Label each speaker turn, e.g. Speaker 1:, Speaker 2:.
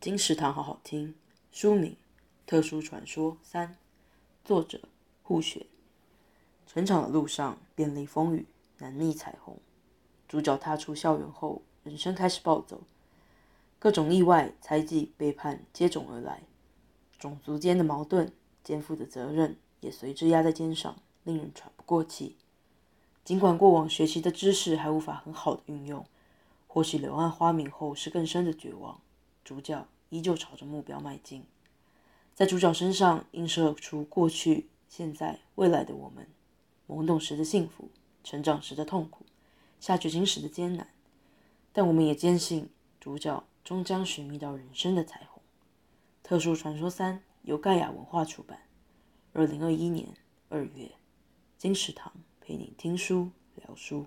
Speaker 1: 金石堂好好听。书名《特殊传说三》，作者护雪。成长的路上，遍历风雨，难觅彩虹。主角踏出校园后，人生开始暴走，各种意外、猜忌、背叛接踵而来，种族间的矛盾、肩负的责任也随之压在肩上，令人喘不过气。尽管过往学习的知识还无法很好的运用，或许柳暗花明后是更深的绝望。主角依旧朝着目标迈进，在主角身上映射出过去、现在、未来的我们，懵懂时的幸福，成长时的痛苦，下决心时的艰难。但我们也坚信，主角终将寻觅到人生的彩虹。特殊传说三由盖亚文化出版，二零二一年二月。金石堂陪你听书聊书。